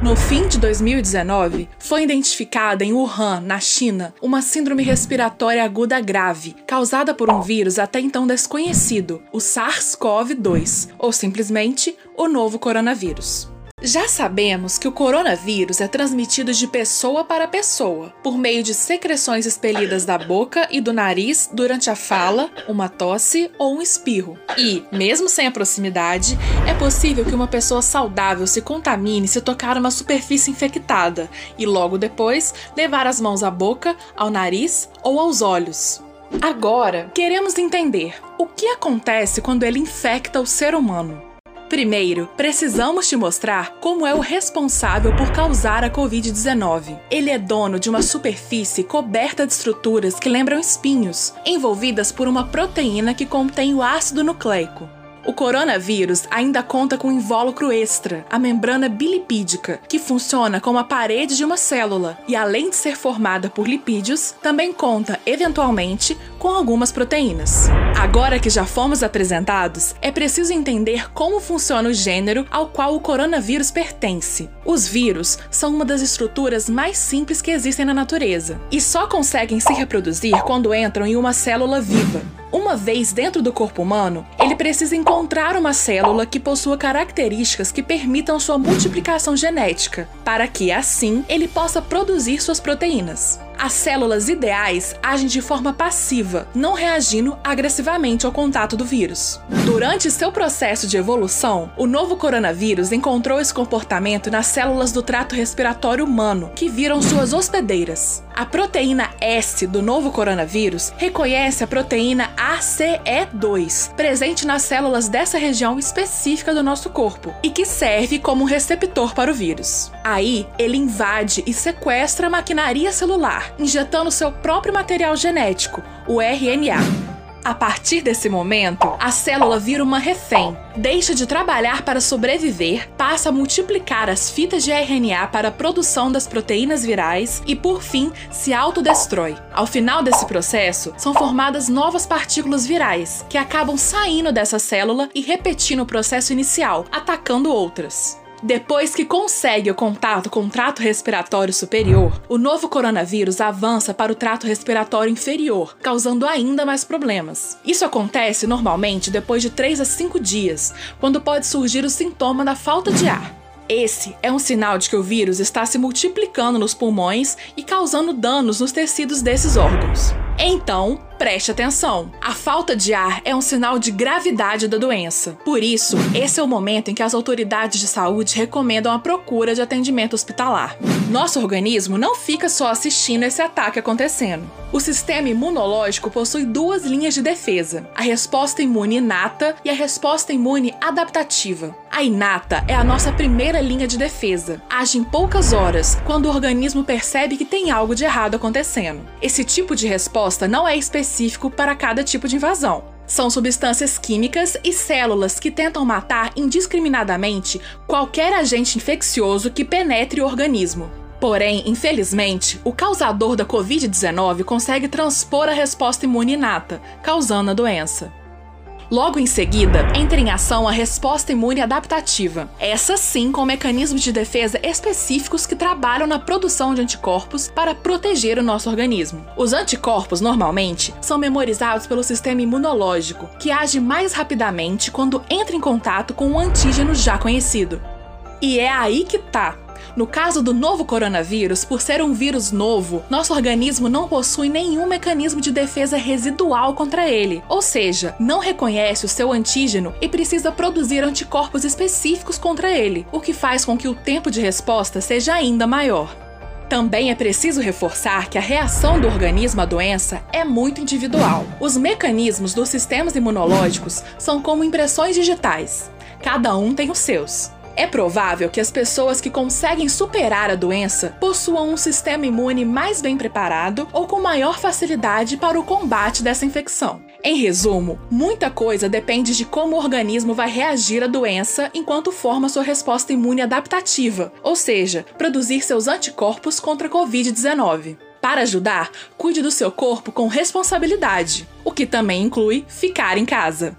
No fim de 2019, foi identificada em Wuhan, na China, uma síndrome respiratória aguda grave, causada por um vírus até então desconhecido, o SARS-CoV-2, ou simplesmente o novo coronavírus. Já sabemos que o coronavírus é transmitido de pessoa para pessoa, por meio de secreções expelidas da boca e do nariz durante a fala, uma tosse ou um espirro. E, mesmo sem a proximidade, é possível que uma pessoa saudável se contamine se tocar uma superfície infectada e logo depois levar as mãos à boca, ao nariz ou aos olhos. Agora, queremos entender o que acontece quando ele infecta o ser humano. Primeiro, precisamos te mostrar como é o responsável por causar a Covid-19. Ele é dono de uma superfície coberta de estruturas que lembram espinhos, envolvidas por uma proteína que contém o ácido nucleico. O coronavírus ainda conta com um invólucro extra, a membrana bilipídica, que funciona como a parede de uma célula e, além de ser formada por lipídios, também conta, eventualmente, com algumas proteínas. Agora que já fomos apresentados, é preciso entender como funciona o gênero ao qual o coronavírus pertence. Os vírus são uma das estruturas mais simples que existem na natureza e só conseguem se reproduzir quando entram em uma célula viva. Uma vez dentro do corpo humano, ele precisa encontrar uma célula que possua características que permitam sua multiplicação genética, para que assim ele possa produzir suas proteínas. As células ideais agem de forma passiva, não reagindo agressivamente ao contato do vírus. Durante seu processo de evolução, o novo coronavírus encontrou esse comportamento nas células do trato respiratório humano, que viram suas hospedeiras. A proteína S do novo coronavírus reconhece a proteína ACE2, presente nas células dessa região específica do nosso corpo e que serve como receptor para o vírus. Aí, ele invade e sequestra a maquinaria celular, injetando seu próprio material genético, o RNA. A partir desse momento, a célula vira uma refém, deixa de trabalhar para sobreviver, passa a multiplicar as fitas de RNA para a produção das proteínas virais e, por fim, se autodestrói. Ao final desse processo, são formadas novas partículas virais, que acabam saindo dessa célula e repetindo o processo inicial, atacando outras. Depois que consegue o contato com o trato respiratório superior, o novo coronavírus avança para o trato respiratório inferior, causando ainda mais problemas. Isso acontece normalmente depois de 3 a 5 dias, quando pode surgir o sintoma da falta de ar. Esse é um sinal de que o vírus está se multiplicando nos pulmões e causando danos nos tecidos desses órgãos. Então, preste atenção. A falta de ar é um sinal de gravidade da doença. Por isso, esse é o momento em que as autoridades de saúde recomendam a procura de atendimento hospitalar. Nosso organismo não fica só assistindo esse ataque acontecendo. O sistema imunológico possui duas linhas de defesa: a resposta imune inata e a resposta imune adaptativa. A inata é a nossa primeira linha de defesa. Age em poucas horas, quando o organismo percebe que tem algo de errado acontecendo. Esse tipo de resposta não é específico para cada tipo de invasão. São substâncias químicas e células que tentam matar indiscriminadamente qualquer agente infeccioso que penetre o organismo. Porém, infelizmente, o causador da Covid-19 consegue transpor a resposta imune inata, causando a doença. Logo em seguida, entra em ação a resposta imune adaptativa. Essa sim com mecanismos de defesa específicos que trabalham na produção de anticorpos para proteger o nosso organismo. Os anticorpos, normalmente, são memorizados pelo sistema imunológico, que age mais rapidamente quando entra em contato com um antígeno já conhecido. E é aí que tá. No caso do novo coronavírus, por ser um vírus novo, nosso organismo não possui nenhum mecanismo de defesa residual contra ele, ou seja, não reconhece o seu antígeno e precisa produzir anticorpos específicos contra ele, o que faz com que o tempo de resposta seja ainda maior. Também é preciso reforçar que a reação do organismo à doença é muito individual. Os mecanismos dos sistemas imunológicos são como impressões digitais. Cada um tem os seus. É provável que as pessoas que conseguem superar a doença possuam um sistema imune mais bem preparado ou com maior facilidade para o combate dessa infecção. Em resumo, muita coisa depende de como o organismo vai reagir à doença enquanto forma sua resposta imune adaptativa, ou seja, produzir seus anticorpos contra a Covid-19. Para ajudar, cuide do seu corpo com responsabilidade, o que também inclui ficar em casa.